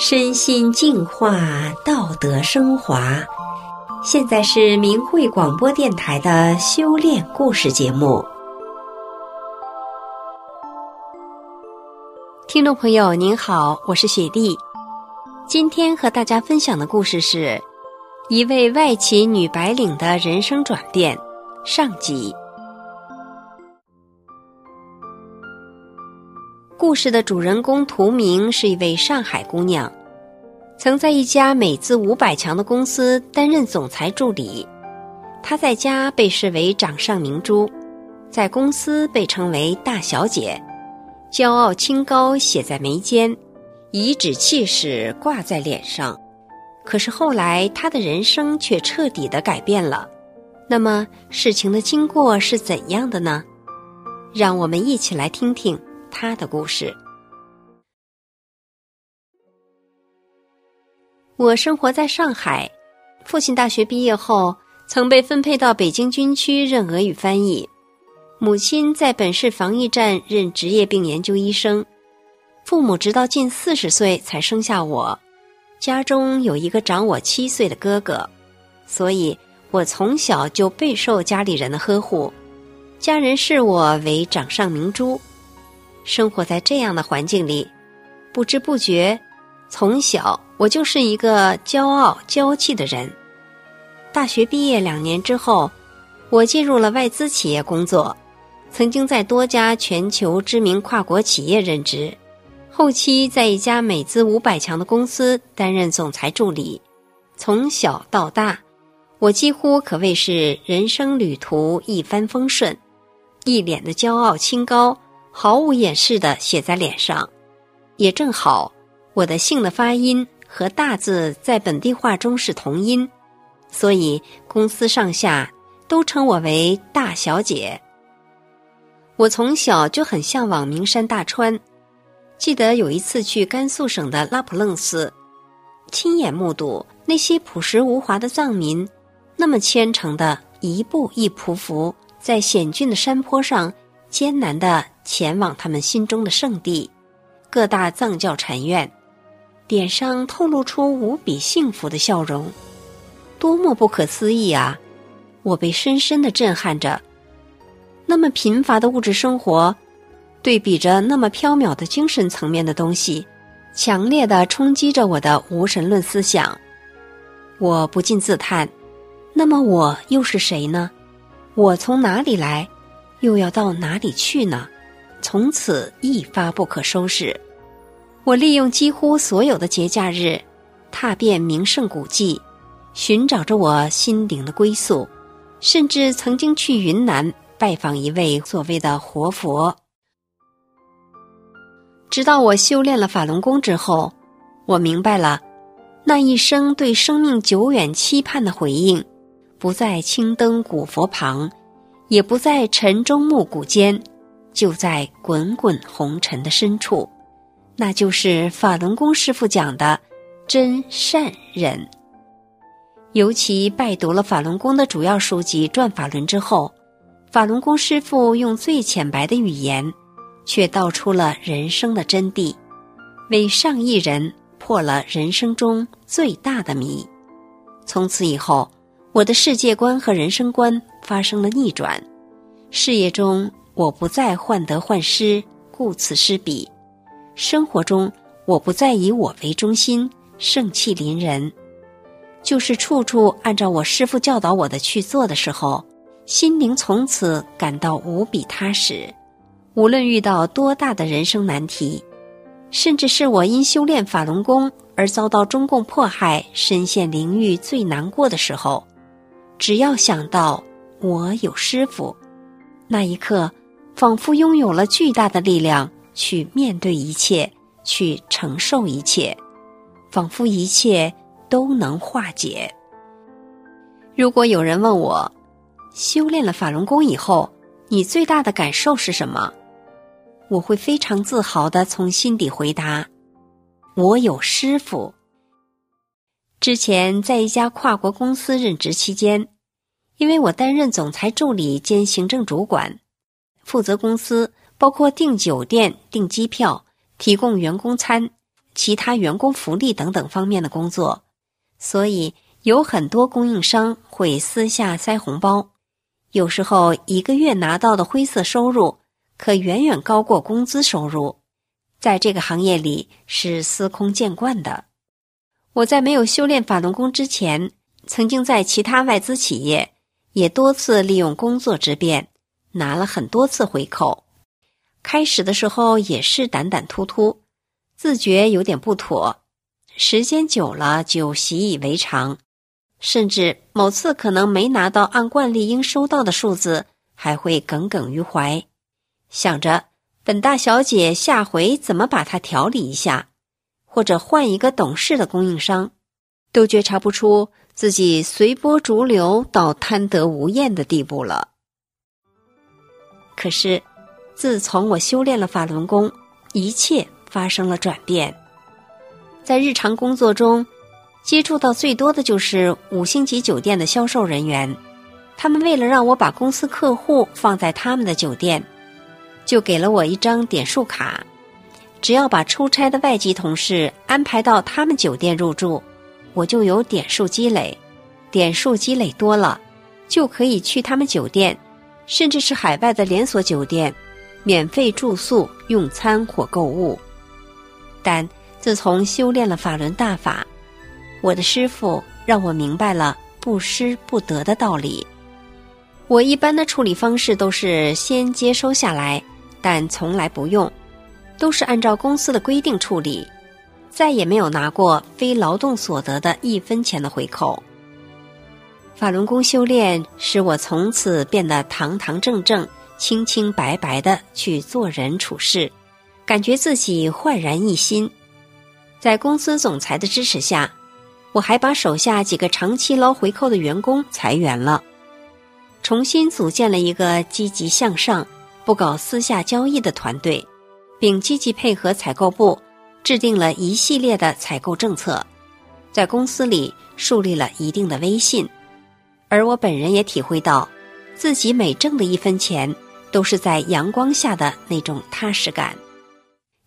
身心净化，道德升华。现在是明慧广播电台的修炼故事节目。听众朋友您好，我是雪莉。今天和大家分享的故事是一位外企女白领的人生转变上集。故事的主人公图明是一位上海姑娘，曾在一家美资五百强的公司担任总裁助理。她在家被视为掌上明珠，在公司被称为大小姐，骄傲清高写在眉间，颐指气使挂在脸上。可是后来，她的人生却彻底的改变了。那么，事情的经过是怎样的呢？让我们一起来听听。他的故事。我生活在上海，父亲大学毕业后曾被分配到北京军区任俄语翻译，母亲在本市防疫站任职业病研究医生，父母直到近四十岁才生下我，家中有一个长我七岁的哥哥，所以我从小就备受家里人的呵护，家人视我为掌上明珠。生活在这样的环境里，不知不觉，从小我就是一个骄傲娇气的人。大学毕业两年之后，我进入了外资企业工作，曾经在多家全球知名跨国企业任职，后期在一家美资五百强的公司担任总裁助理。从小到大，我几乎可谓是人生旅途一帆风顺，一脸的骄傲清高。毫无掩饰地写在脸上，也正好，我的姓的发音和大字在本地话中是同音，所以公司上下都称我为大小姐。我从小就很向往名山大川，记得有一次去甘肃省的拉卜楞寺，亲眼目睹那些朴实无华的藏民，那么虔诚地一步一匍匐在险峻的山坡上，艰难的。前往他们心中的圣地，各大藏教禅院，脸上透露出无比幸福的笑容，多么不可思议啊！我被深深的震撼着。那么贫乏的物质生活，对比着那么飘渺的精神层面的东西，强烈的冲击着我的无神论思想。我不禁自叹：那么我又是谁呢？我从哪里来，又要到哪里去呢？从此一发不可收拾。我利用几乎所有的节假日，踏遍名胜古迹，寻找着我心灵的归宿，甚至曾经去云南拜访一位所谓的活佛。直到我修炼了法轮功之后，我明白了，那一生对生命久远期盼的回应，不在青灯古佛旁，也不在晨钟暮鼓间。就在滚滚红尘的深处，那就是法轮功师傅讲的真善忍。尤其拜读了法轮功的主要书籍《转法轮》之后，法轮功师傅用最浅白的语言，却道出了人生的真谛，为上亿人破了人生中最大的谜。从此以后，我的世界观和人生观发生了逆转，事业中。我不再患得患失，顾此失彼；生活中，我不再以我为中心，盛气凌人。就是处处按照我师父教导我的去做的时候，心灵从此感到无比踏实。无论遇到多大的人生难题，甚至是我因修炼法轮功而遭到中共迫害，身陷囹圄最难过的时候，只要想到我有师傅，那一刻。仿佛拥有了巨大的力量去面对一切，去承受一切，仿佛一切都能化解。如果有人问我，修炼了法轮功以后，你最大的感受是什么？我会非常自豪的从心底回答：我有师傅。之前在一家跨国公司任职期间，因为我担任总裁助理兼行政主管。负责公司包括订酒店、订机票、提供员工餐、其他员工福利等等方面的工作，所以有很多供应商会私下塞红包，有时候一个月拿到的灰色收入可远远高过工资收入，在这个行业里是司空见惯的。我在没有修炼法轮功之前，曾经在其他外资企业也多次利用工作之便，拿了很多次回扣。开始的时候也是胆胆突突。自觉有点不妥，时间久了就习以为常，甚至某次可能没拿到按惯例应收到的数字，还会耿耿于怀，想着本大小姐下回怎么把它调理一下，或者换一个懂事的供应商，都觉察不出自己随波逐流到贪得无厌的地步了。可是，自从我修炼了法轮功，一切。发生了转变，在日常工作中，接触到最多的就是五星级酒店的销售人员。他们为了让我把公司客户放在他们的酒店，就给了我一张点数卡。只要把出差的外籍同事安排到他们酒店入住，我就有点数积累。点数积累多了，就可以去他们酒店，甚至是海外的连锁酒店，免费住宿、用餐或购物。但自从修炼了法轮大法，我的师父让我明白了不施不得的道理。我一般的处理方式都是先接收下来，但从来不用，都是按照公司的规定处理，再也没有拿过非劳动所得的一分钱的回扣。法轮功修炼使我从此变得堂堂正正、清清白白的去做人处事。感觉自己焕然一新，在公司总裁的支持下，我还把手下几个长期捞回扣的员工裁员了，重新组建了一个积极向上、不搞私下交易的团队，并积极配合采购部，制定了一系列的采购政策，在公司里树立了一定的威信。而我本人也体会到，自己每挣的一分钱，都是在阳光下的那种踏实感。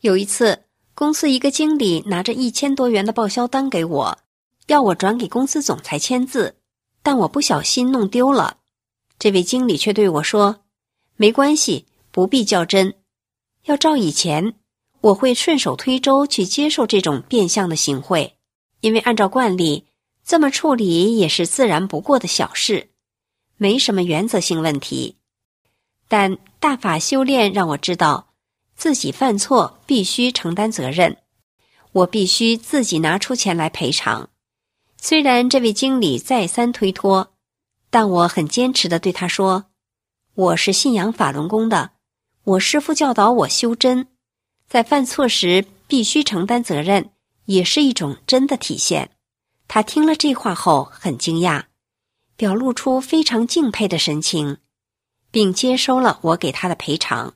有一次，公司一个经理拿着一千多元的报销单给我，要我转给公司总裁签字，但我不小心弄丢了。这位经理却对我说：“没关系，不必较真。要照以前，我会顺手推舟去接受这种变相的行贿，因为按照惯例，这么处理也是自然不过的小事，没什么原则性问题。但大法修炼让我知道。”自己犯错必须承担责任，我必须自己拿出钱来赔偿。虽然这位经理再三推脱，但我很坚持地对他说：“我是信仰法轮功的，我师父教导我修真，在犯错时必须承担责任，也是一种真的体现。”他听了这话后很惊讶，表露出非常敬佩的神情，并接收了我给他的赔偿。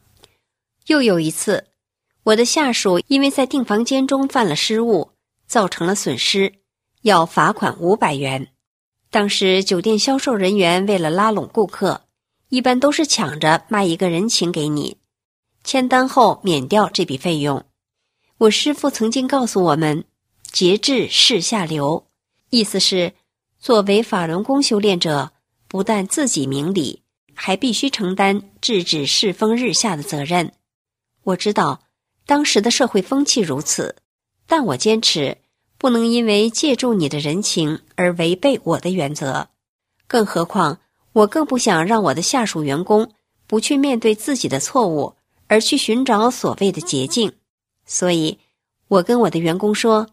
又有一次，我的下属因为在订房间中犯了失误，造成了损失，要罚款五百元。当时酒店销售人员为了拉拢顾客，一般都是抢着卖一个人情给你，签单后免掉这笔费用。我师父曾经告诉我们：“节制世下流”，意思是作为法轮功修炼者，不但自己明理，还必须承担制止世风日下的责任。我知道当时的社会风气如此，但我坚持不能因为借助你的人情而违背我的原则。更何况，我更不想让我的下属员工不去面对自己的错误，而去寻找所谓的捷径。所以，我跟我的员工说：“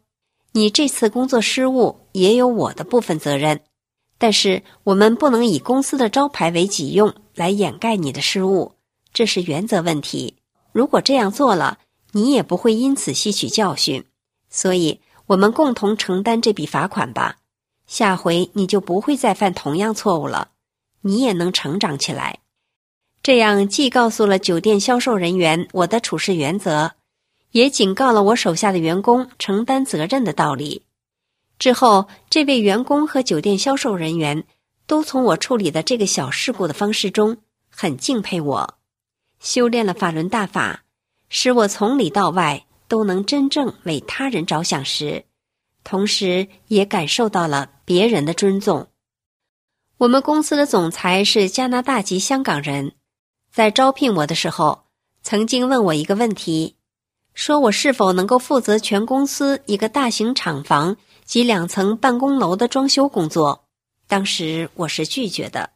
你这次工作失误也有我的部分责任，但是我们不能以公司的招牌为己用来掩盖你的失误，这是原则问题。”如果这样做了，你也不会因此吸取教训，所以我们共同承担这笔罚款吧。下回你就不会再犯同样错误了，你也能成长起来。这样既告诉了酒店销售人员我的处事原则，也警告了我手下的员工承担责任的道理。之后，这位员工和酒店销售人员都从我处理的这个小事故的方式中很敬佩我。修炼了法轮大法，使我从里到外都能真正为他人着想时，同时也感受到了别人的尊重。我们公司的总裁是加拿大籍香港人，在招聘我的时候，曾经问我一个问题，说我是否能够负责全公司一个大型厂房及两层办公楼的装修工作。当时我是拒绝的，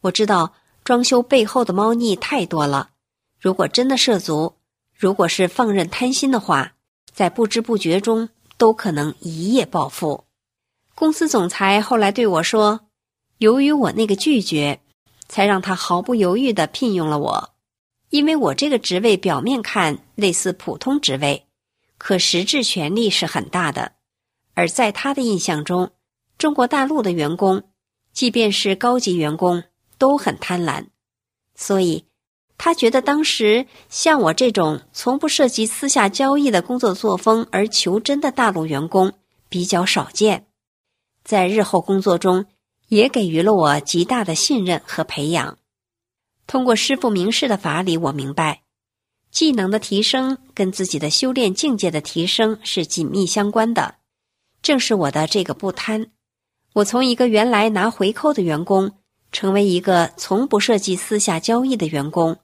我知道装修背后的猫腻太多了，如果真的涉足，如果是放任贪心的话，在不知不觉中都可能一夜暴富。公司总裁后来对我说。由于我那个拒绝，才让他毫不犹豫地聘用了我。因为我这个职位表面看类似普通职位，可实质权力是很大的。而在他的印象中，中国大陆的员工，即便是高级员工，都很贪婪。所以，他觉得当时像我这种从不涉及私下交易的工作作风而求真的大陆员工比较少见，在日后工作中。也给予了我极大的信任和培养。通过师父明示的法理，我明白，技能的提升跟自己的修炼境界的提升是紧密相关的。正是我的这个不贪，我从一个原来拿回扣的员工，成为一个从不涉及私下交易的员工。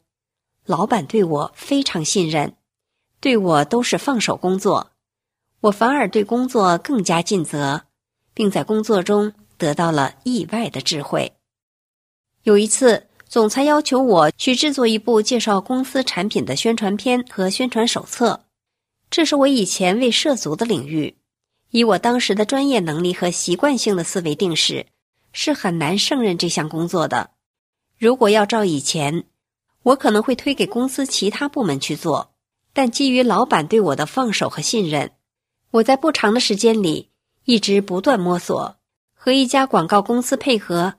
老板对我非常信任，对我都是放手工作，我反而对工作更加尽责，并在工作中。得到了意外的智慧。有一次，总裁要求我去制作一部介绍公司产品的宣传片和宣传手册，这是我以前未涉足的领域。以我当时的专业能力和习惯性的思维定势，是很难胜任这项工作的。如果要照以前，我可能会推给公司其他部门去做。但基于老板对我的放手和信任，我在不长的时间里一直不断摸索。和一家广告公司配合，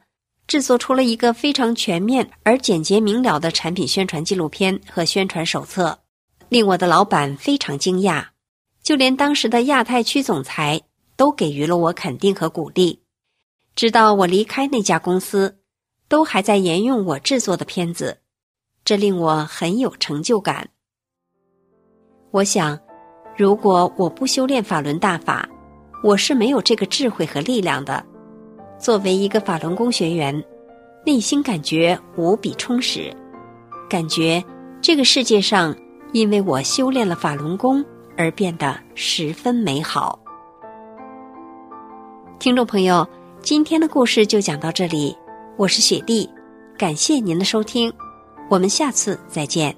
制作出了一个非常全面而简洁明了的产品宣传纪录片和宣传手册，令我的老板非常惊讶。就连当时的亚太区总裁都给予了我肯定和鼓励。直到我离开那家公司，都还在沿用我制作的片子，这令我很有成就感。我想，如果我不修炼法轮大法，我是没有这个智慧和力量的。作为一个法轮功学员，内心感觉无比充实，感觉这个世界上因为我修炼了法轮功而变得十分美好。听众朋友，今天的故事就讲到这里，我是雪莉，感谢您的收听，我们下次再见。